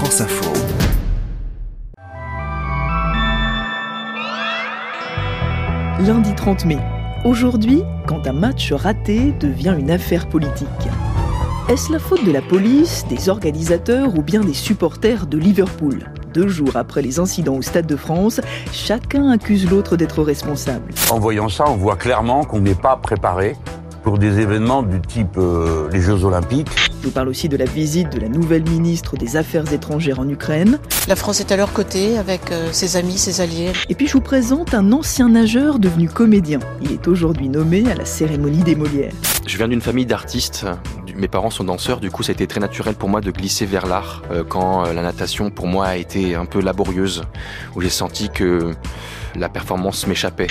France Info. Lundi 30 mai. Aujourd'hui, quand un match raté devient une affaire politique. Est-ce la faute de la police, des organisateurs ou bien des supporters de Liverpool? Deux jours après les incidents au Stade de France, chacun accuse l'autre d'être responsable. En voyant ça, on voit clairement qu'on n'est pas préparé pour des événements du type euh, les Jeux Olympiques. Je vous parle aussi de la visite de la nouvelle ministre des Affaires étrangères en Ukraine. La France est à leur côté avec euh, ses amis, ses alliés. Et puis je vous présente un ancien nageur devenu comédien. Il est aujourd'hui nommé à la cérémonie des Molières. Je viens d'une famille d'artistes. Mes parents sont danseurs, du coup ça a été très naturel pour moi de glisser vers l'art euh, quand la natation pour moi a été un peu laborieuse, où j'ai senti que la performance m'échappait.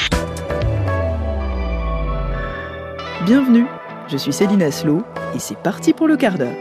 Bienvenue, je suis Céline Aslo et c'est parti pour le quart d'heure.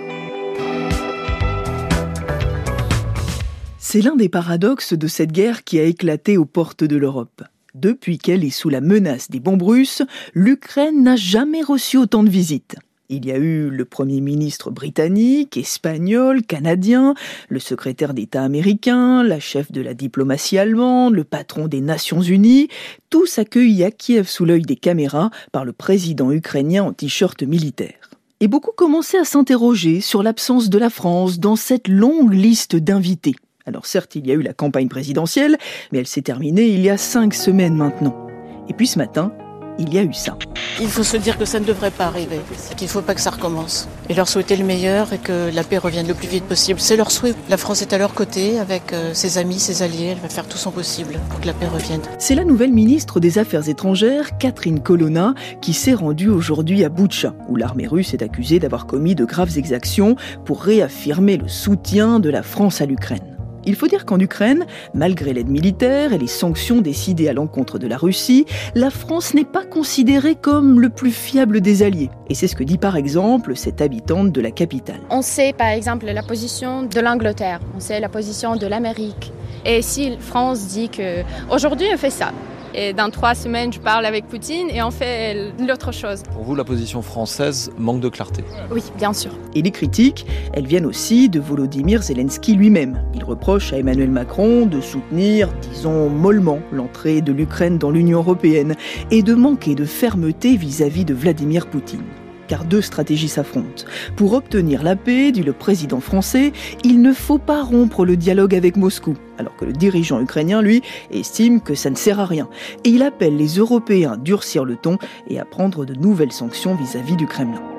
C'est l'un des paradoxes de cette guerre qui a éclaté aux portes de l'Europe. Depuis qu'elle est sous la menace des bombes russes, l'Ukraine n'a jamais reçu autant de visites. Il y a eu le Premier ministre britannique, espagnol, canadien, le secrétaire d'État américain, la chef de la diplomatie allemande, le patron des Nations Unies, tous accueillis à Kiev sous l'œil des caméras par le président ukrainien en t-shirt militaire. Et beaucoup commençaient à s'interroger sur l'absence de la France dans cette longue liste d'invités. Alors certes, il y a eu la campagne présidentielle, mais elle s'est terminée il y a cinq semaines maintenant. Et puis ce matin, il y a eu ça. Il faut se dire que ça ne devrait pas arriver, qu'il ne faut pas que ça recommence. Et leur souhaiter le meilleur et que la paix revienne le plus vite possible. C'est leur souhait. La France est à leur côté avec euh, ses amis, ses alliés. Elle va faire tout son possible pour que la paix revienne. C'est la nouvelle ministre des Affaires étrangères, Catherine Colonna, qui s'est rendue aujourd'hui à Boutcha, où l'armée russe est accusée d'avoir commis de graves exactions pour réaffirmer le soutien de la France à l'Ukraine. Il faut dire qu'en Ukraine, malgré l'aide militaire et les sanctions décidées à l'encontre de la Russie, la France n'est pas considérée comme le plus fiable des alliés. Et c'est ce que dit par exemple cette habitante de la capitale. On sait par exemple la position de l'Angleterre, on sait la position de l'Amérique. Et si France dit que aujourd'hui on fait ça, et dans trois semaines, je parle avec Poutine et on fait l'autre chose. Pour vous, la position française manque de clarté Oui, bien sûr. Et les critiques, elles viennent aussi de Volodymyr Zelensky lui-même. Il reproche à Emmanuel Macron de soutenir, disons mollement, l'entrée de l'Ukraine dans l'Union européenne et de manquer de fermeté vis-à-vis de Vladimir Poutine car deux stratégies s'affrontent. Pour obtenir la paix, dit le président français, il ne faut pas rompre le dialogue avec Moscou, alors que le dirigeant ukrainien, lui, estime que ça ne sert à rien. Et il appelle les Européens à durcir le ton et à prendre de nouvelles sanctions vis-à-vis du Kremlin.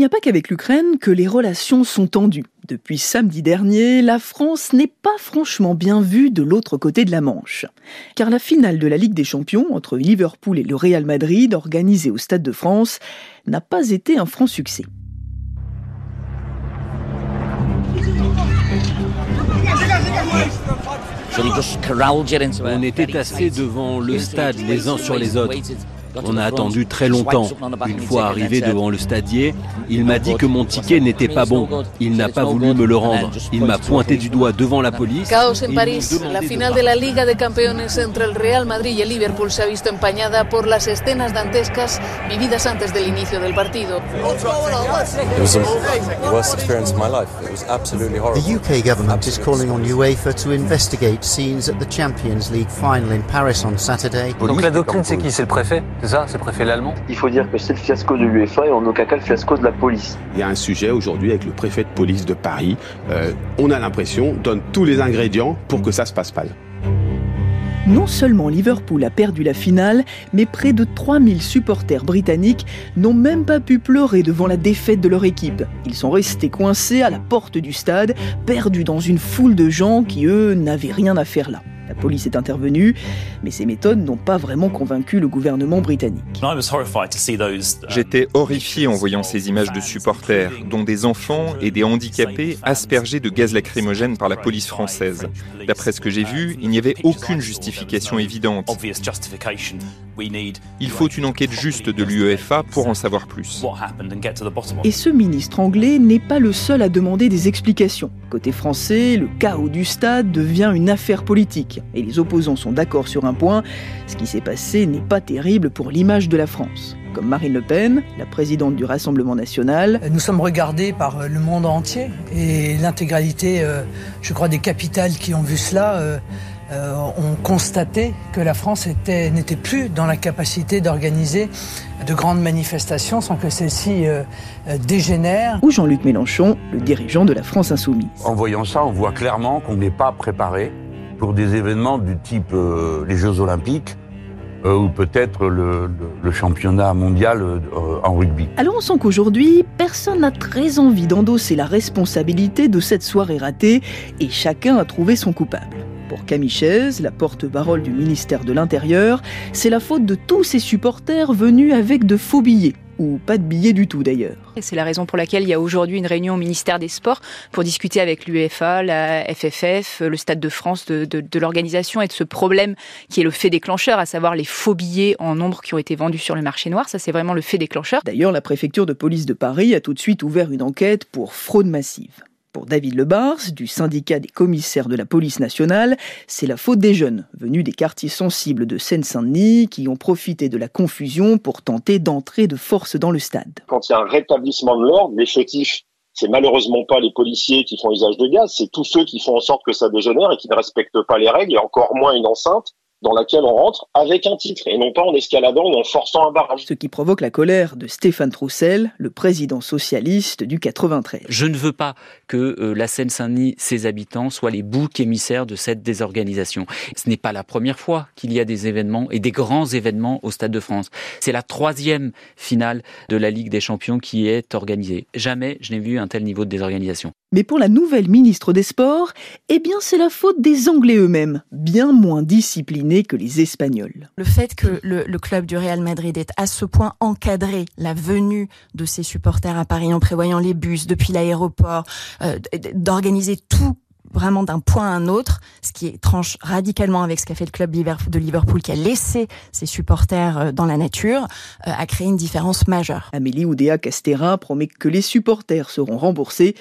N'y a pas qu'avec l'Ukraine que les relations sont tendues. Depuis samedi dernier, la France n'est pas franchement bien vue de l'autre côté de la Manche. Car la finale de la Ligue des Champions entre Liverpool et le Real Madrid, organisée au Stade de France, n'a pas été un franc succès. On était tassés devant le stade les uns sur les autres. On a attendu très longtemps. Une fois arrivé devant le stadier, il m'a dit que mon ticket n'était pas bon. Il n'a pas voulu me le rendre. Il m'a pointé du doigt devant la police. Chaos en París. La finale de la Liga de Campeones entre el Real Madrid y el Liverpool se ha visto empañada por las escenas dantescas vividas antes del inicio del partido. It was the worst experience of my life. It was absolutely horrible. The UK government is calling on UEFA to investigate scenes at the Champions League final in Paris on Saturday. Donc la doctrine, c'est qui? C'est le préfet? C'est ça, c'est le préfet l'allemand? Il faut dire que c'est le fiasco de l'UEFA et en aucun cas le fiasco de la police. Il y a un sujet aujourd'hui avec le préfet de police de Paris. Euh, on a l'impression, donne tous les ingrédients pour que ça se passe mal. Non seulement Liverpool a perdu la finale, mais près de 3000 supporters britanniques n'ont même pas pu pleurer devant la défaite de leur équipe. Ils sont restés coincés à la porte du stade, perdus dans une foule de gens qui, eux, n'avaient rien à faire là. La police est intervenue, mais ces méthodes n'ont pas vraiment convaincu le gouvernement britannique. J'étais horrifié en voyant ces images de supporters, dont des enfants et des handicapés aspergés de gaz lacrymogène par la police française. D'après ce que j'ai vu, il n'y avait aucune justification évidente. Il faut une enquête juste de l'UEFA pour en savoir plus. Et ce ministre anglais n'est pas le seul à demander des explications. Côté français, le chaos du stade devient une affaire politique. Et les opposants sont d'accord sur un point, ce qui s'est passé n'est pas terrible pour l'image de la France comme Marine Le Pen, la présidente du Rassemblement national. Nous sommes regardés par le monde entier et l'intégralité, euh, je crois, des capitales qui ont vu cela euh, euh, ont constaté que la France n'était plus dans la capacité d'organiser de grandes manifestations sans que celles-ci dégénèrent. Ou Jean-Luc Mélenchon, le dirigeant de la France insoumise. En voyant ça, on voit clairement qu'on n'est pas préparé pour des événements du type les Jeux Olympiques euh, ou peut-être le, championnat mondial euh, en rugby. Alors on sent qu'aujourd'hui, personne n'a très envie d'endosser la responsabilité de cette soirée ratée et chacun a trouvé son coupable. Pour Camille Chaise, la porte-parole du ministère de l'Intérieur, c'est la faute de tous ces supporters venus avec de faux billets ou pas de billets du tout d'ailleurs. C'est la raison pour laquelle il y a aujourd'hui une réunion au ministère des Sports pour discuter avec l'UEFA, la FFF, le Stade de France de, de l'organisation et de ce problème qui est le fait déclencheur, à savoir les faux billets en nombre qui ont été vendus sur le marché noir. Ça, c'est vraiment le fait déclencheur. D'ailleurs, la préfecture de police de Paris a tout de suite ouvert une enquête pour fraude massive. Pour David Lebars, du syndicat des commissaires de la police nationale, c'est la faute des jeunes, venus des quartiers sensibles de Seine-Saint-Denis, qui ont profité de la confusion pour tenter d'entrer de force dans le stade. Quand il y a un rétablissement de l'ordre, les fautifs, c'est malheureusement pas les policiers qui font usage de gaz, c'est tous ceux qui font en sorte que ça dégénère et qui ne respectent pas les règles, et encore moins une enceinte dans laquelle on rentre avec un titre et non pas en escaladant ou en forçant un barrage. Ce qui provoque la colère de Stéphane Troussel, le président socialiste du 93. Je ne veux pas que euh, la Seine-Saint-Denis, ses habitants, soient les boucs émissaires de cette désorganisation. Ce n'est pas la première fois qu'il y a des événements et des grands événements au Stade de France. C'est la troisième finale de la Ligue des Champions qui est organisée. Jamais je n'ai vu un tel niveau de désorganisation. Mais pour la nouvelle ministre des Sports, eh bien c'est la faute des Anglais eux-mêmes, bien moins disciplinés que les Espagnols. Le fait que le, club du Real Madrid ait à ce point encadré la venue de ses supporters à Paris en prévoyant les bus depuis l'aéroport, euh, d'organiser tout vraiment d'un point à un autre, ce qui tranche radicalement avec ce qu'a fait le club de Liverpool qui a laissé ses supporters euh, dans la nature, euh, a créé une différence majeure. Amélie Oudéa Castera promet que les supporters seront remboursés,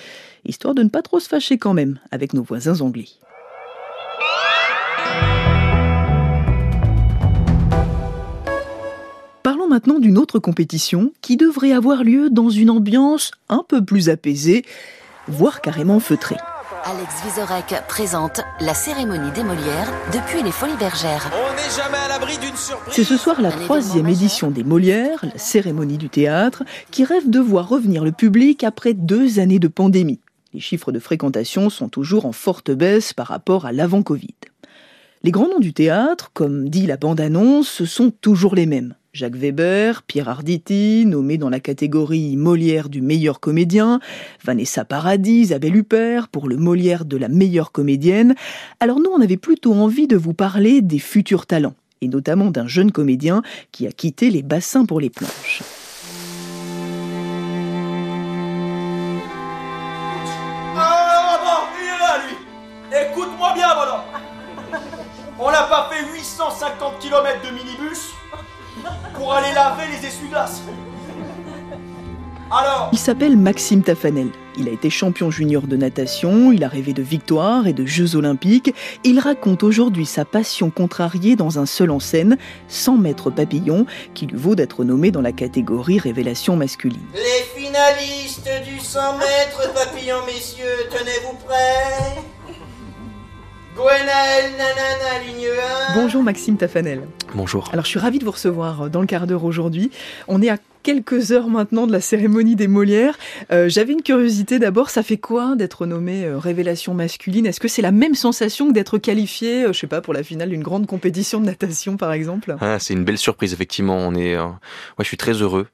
histoire de ne pas trop se fâcher quand même avec nos voisins anglais. Parlons maintenant d'une autre compétition qui devrait avoir lieu dans une ambiance un peu plus apaisée, voire carrément feutrée. Alex Vizorek présente la cérémonie des Molières depuis les Folies Bergères. On n'est jamais à l'abri d'une surprise. C'est ce soir la troisième édition des Molières, la cérémonie du théâtre, qui rêve de voir revenir le public après deux années de pandémie. Les chiffres de fréquentation sont toujours en forte baisse par rapport à l'avant-Covid. Les grands noms du théâtre, comme dit la bande-annonce, ce sont toujours les mêmes. Jacques Weber, Pierre Arditi, nommé dans la catégorie Molière du meilleur comédien, Vanessa Paradis, Isabelle Huppert pour le Molière de la meilleure comédienne. Alors nous, on avait plutôt envie de vous parler des futurs talents, et notamment d'un jeune comédien qui a quitté les bassins pour les planches. Ah, Écoute-moi bien, voilà On n'a pas fait 850 km de minibus pour aller laver les essuie-glaces. Alors Il s'appelle Maxime Tafanel. Il a été champion junior de natation, il a rêvé de victoires et de Jeux olympiques. Il raconte aujourd'hui sa passion contrariée dans un seul en scène, 100 mètres papillon, qui lui vaut d'être nommé dans la catégorie révélation masculine. Les finalistes du 100 mètres papillon, messieurs, tenez-vous prêts? Bonjour Maxime Tafanel. Bonjour. Alors je suis ravie de vous recevoir euh, dans le quart d'heure aujourd'hui. On est à quelques heures maintenant de la cérémonie des Molières. Euh, j'avais une curiosité d'abord, ça fait quoi d'être nommé euh, révélation masculine? Est-ce que c'est la même sensation que d'être qualifié, je sais pas, pour la finale d'une grande compétition de natation par exemple? Ah, C'est une belle surprise effectivement. On est, ouais, je suis très heureux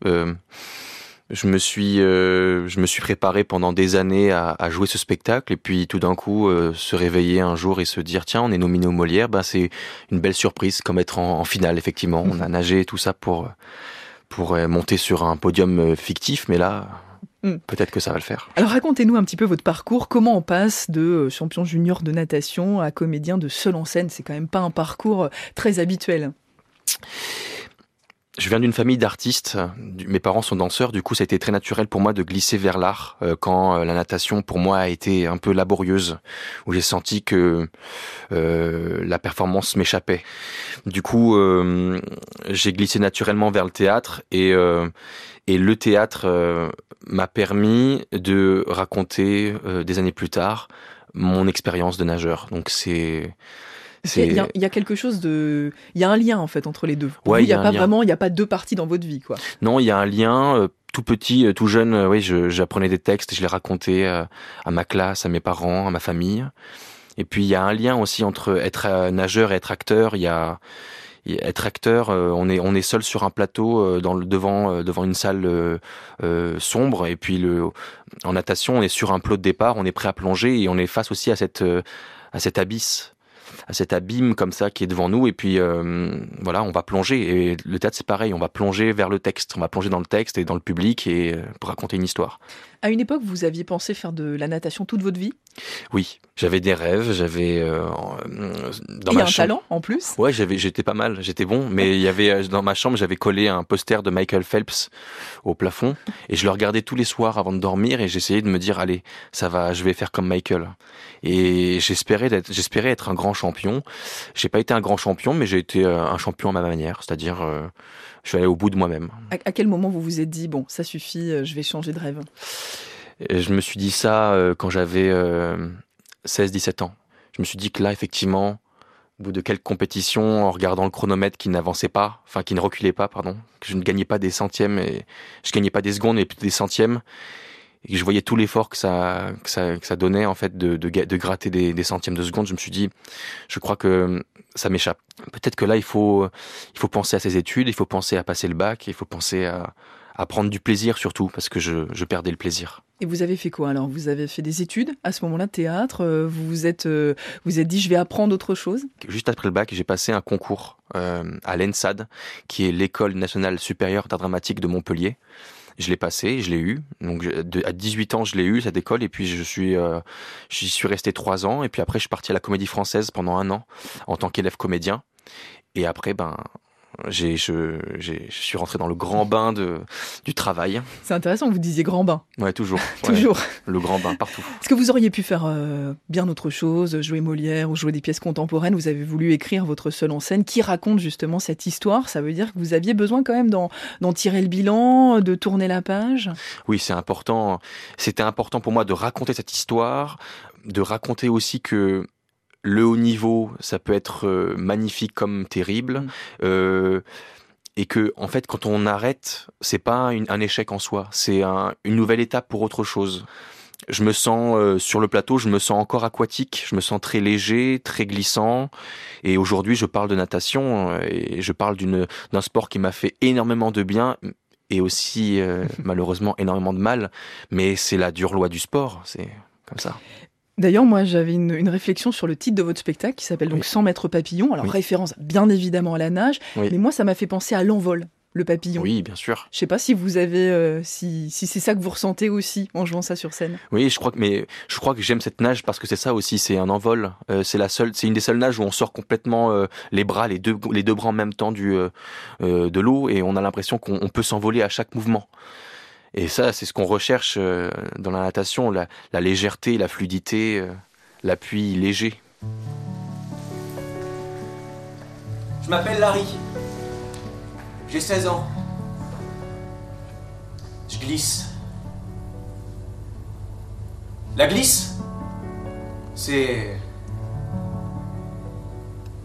je me suis euh, je me suis préparé pendant des années à, à jouer ce spectacle et puis tout d'un coup euh, se réveiller un jour et se dire tiens on est nominé au Molière bah c'est une belle surprise comme être en, finale effectivement on a nagé tout ça pour pour euh, monter sur un podium fictif mais là hmm. Peut-être que ça va le faire. Alors racontez-nous un petit peu votre parcours. Comment on passe de champion junior de natation à comédien de seul en scène? C'est quand même pas un parcours très habituel. Je viens d'une famille d'artistes. Mes parents sont danseurs, du coup, ça a été très naturel pour moi de glisser vers l'art euh, quand euh, la natation, pour moi, a été un peu laborieuse, où j'ai senti que euh, la performance m'échappait. Du coup, j'ai glissé naturellement vers le théâtre et et le théâtre m'a permis de raconter des années plus tard mon expérience de nageur. Donc c'est il y, a quelque chose de, il y a un lien en fait entre les deux. il n'y a, pas vraiment, il n'y a pas deux parties dans votre vie, quoi. Non, il y a un lien. Euh, tout petit, euh, tout jeune, euh, oui, j'apprenais des textes, je les racontais à ma classe, à mes parents, à ma famille. Et puis il y a un lien aussi entre être nageur et être acteur. Il y a être acteur, on est on est seul sur un plateau dans le devant devant une salle sombre et puis le en natation on est sur un plot de départ, on est prêt à plonger et on est face aussi à cette à cet abysse à cet abîme comme ça qui est devant nous. Et puis euh, voilà on va plonger. Et le théâtre c'est pareil. On va plonger vers le texte. On va plonger dans le texte et dans le public et euh, pour raconter une histoire. À une époque vous aviez pensé faire de la natation toute votre vie? Oui j'avais des rêves j'avais euh, dans et ma un talent en plus ouais j'avais j'étais pas mal j'étais bon mais il y avait dans ma chambre j'avais collé un poster de Michael Phelps au plafond et je le regardais tous les soirs avant de dormir et j'essayais de me dire allez ça va je vais faire comme Michael et j'espérais être j'espérais être un grand champion. J'ai pas été un grand champion, mais j'ai été euh, un champion à ma manière, c'est-à-dire euh, je suis allé au bout de moi-même. À, quel moment vous vous êtes dit bon, ça suffit, euh, je vais changer de rêve? Je me suis dit ça quand j'avais 16-17 ans. Je me suis dit que là, effectivement, au bout de quelques compétitions, en regardant le chronomètre qui n'avançait pas, enfin qui ne reculait pas, pardon, que je ne gagnais pas des centièmes et je gagnais pas des secondes mais des centièmes, et je voyais tout l'effort que ça, que ça, que ça donnait en fait de, de, de gratter des, des, centièmes de seconde, je me suis dit, je crois que ça m'échappe. Peut-être que là, il faut, il faut penser à ses études, il faut penser à passer le bac, il faut penser à, à prendre du plaisir surtout, parce que je, je, perdais le plaisir. Et vous avez fait quoi alors? Vous avez fait des études? À ce moment-là, théâtre euh, Vous vous êtes, euh, vous êtes dit, je vais apprendre autre chose? Juste après le bac, j'ai passé un concours euh, à l'ENSAD, qui est l'école nationale supérieure d'art dramatique de Montpellier. Je l'ai passé, je l'ai eu. Donc à 18 ans, je l'ai eu cette école et puis je suis j'y suis resté trois ans et puis après je suis parti à la Comédie Française pendant un an en tant qu'élève comédien. Et après, ben, j'ai, je, je suis rentré dans le grand bain de, du travail. C'est intéressant que vous disiez grand bain. Ouais, toujours. toujours. le grand bain, partout. Est-ce que vous auriez pu faire euh, bien autre chose, jouer Molière ou jouer des pièces contemporaines? Vous avez voulu écrire votre seul en scène qui raconte justement cette histoire. Ça veut dire que vous aviez besoin quand même d'en, d'en tirer le bilan, de tourner la page? Oui, c'est important. C'était important pour moi de raconter cette histoire, de raconter aussi que le haut niveau, ça peut être euh, magnifique comme terrible. Mm. Euh, et que en fait quand on arrête c'est pas un échec en soi. C'est une nouvelle étape pour autre chose. Je me sens euh, sur le plateau je me sens encore aquatique. Je me sens très léger très glissant. Et aujourd'hui je parle de natation et je parle d'une d'un sport qui m'a fait énormément de bien et aussi malheureusement énormément de mal. Mais c'est la dure loi du sport c'est comme ça D'ailleurs, moi, j'avais une, réflexion sur le titre de votre spectacle qui s'appelle donc 100 mètres papillon. Alors, référence bien évidemment à la nage, mais moi, ça m'a fait penser à l'envol, le papillon. Oui, bien sûr. Je sais pas si vous avez, euh, si, si c'est ça que vous ressentez aussi en jouant ça sur scène. Oui, je crois que, mais je crois que j'aime cette nage parce que c'est ça aussi, c'est un envol. Euh, c'est la seule, c'est une des seules nages où on sort complètement euh, les bras, les deux, les deux bras en même temps du de l'eau et on a l'impression qu'on peut s'envoler à chaque mouvement. Et ça, c'est ce qu'on recherche euh, dans la natation, la, légèreté, la fluidité, euh, l'appui léger. Je m'appelle Larry. J'ai 16 ans. Je glisse. La glisse, c'est...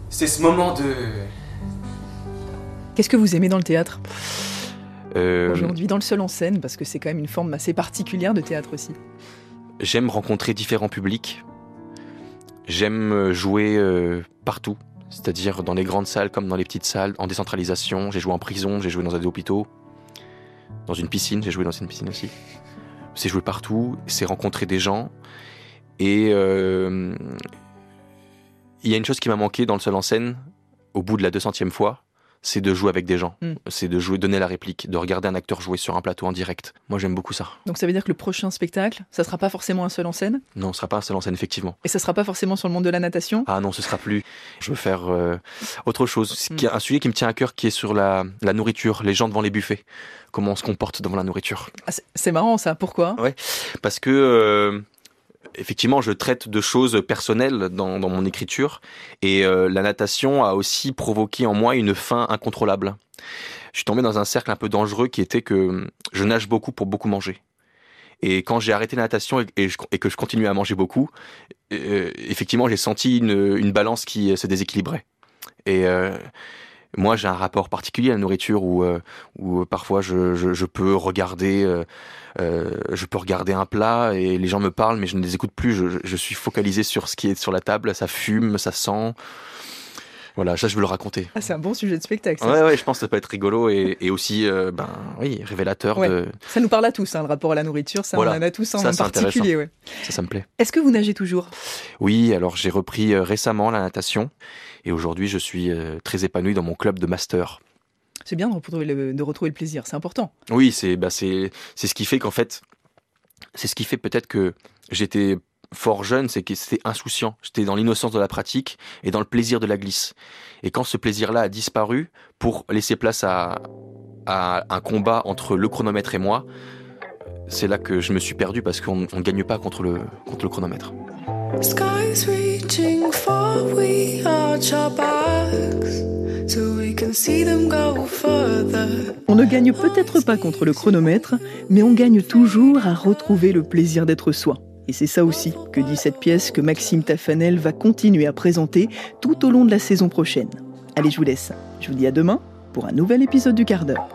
C'est ce moment de... Qu'est-ce que vous aimez dans le théâtre? Euh, Aujourd'hui, dans le seul en scène, parce que c'est quand même une forme assez particulière de théâtre aussi. J'aime rencontrer différents publics. J'aime euh, jouer euh, partout, c'est-à-dire dans les grandes salles comme dans les petites salles, en décentralisation. J'ai joué en prison, j'ai joué dans des hôpitaux, dans une piscine, j'ai joué dans une piscine aussi. C'est jouer partout, c'est rencontrer des gens. Et il y a une chose qui m'a manqué dans le seul en scène, au bout de la 200e fois, c'est de jouer avec des gens, Mm. c'est de jouer, donner la réplique, de regarder un acteur jouer sur un plateau en direct. Moi, j'aime beaucoup ça. Donc ça veut dire que le prochain spectacle, ça sera pas forcément un seul en scène? Non, ce sera pas un seul en scène, effectivement. et ça sera pas forcément sur le monde de la natation? Ah non, ce sera plus. Je veux faire euh, autre chose. Est un sujet qui me tient à cœur, qui est sur la, la nourriture, les gens devant les buffets. Comment on se comporte devant la nourriture. Ah, c'est- c'est marrant ça, pourquoi? Ouais, parce que euh, effectivement, je traite de choses personnelles dans, mon écriture, et euh, la natation a aussi provoqué en moi une faim incontrôlable. Je suis tombé dans un cercle un peu dangereux qui était que je nage beaucoup pour beaucoup manger. Et quand j'ai arrêté la natation et, que je continuais à manger beaucoup, euh, effectivement, j'ai senti une, une balance qui se déséquilibrait. Et euh, moi, j'ai un rapport particulier à la nourriture où, euh, où parfois je, je, je peux regarder, euh, euh, je peux regarder un plat et les gens me parlent, mais je ne les écoute plus. Je, je suis focalisé sur ce qui est sur la table. Ça fume, ça sent. Voilà, ça je veux le raconter. Ah, c'est un bon sujet de spectacle. ça. Ouais, ouais, je pense que ça peut être rigolo et, et aussi, euh, ben, oui, révélateur Ouais. de. Ça nous parle à tous, hein, le rapport à la nourriture, ça Voilà. on en a tous Ça, en particulier. Ouais. Ça, ça me plaît. Est-ce que vous nagez toujours? Oui, alors j'ai repris euh, récemment la natation et aujourd'hui je suis euh, très épanoui dans mon club de master. C'est bien de retrouver le, de retrouver le plaisir, c'est important. Oui, c'est bah c'est c'est ce qui fait qu'en fait c'est ce qui fait peut-être que j'étais fort jeune, c'est que c'était insouciant. J'étais dans l'innocence de la pratique et dans le plaisir de la glisse. Et quand ce plaisir-là a disparu pour laisser place à à un combat entre le chronomètre et moi, c'est là que je me suis perdu parce qu'on ne gagne pas contre le contre le chronomètre. Skies reaching far, we arch our backs so we can see them go further. On ne gagne peut-être pas contre le chronomètre, mais on gagne toujours à retrouver le plaisir d'être soi. Et c'est ça aussi que dit cette pièce que Maxime Tafanel va continuer à présenter tout au long de la saison prochaine. Allez, je vous laisse. Je vous dis à demain pour un nouvel épisode du quart d'heure.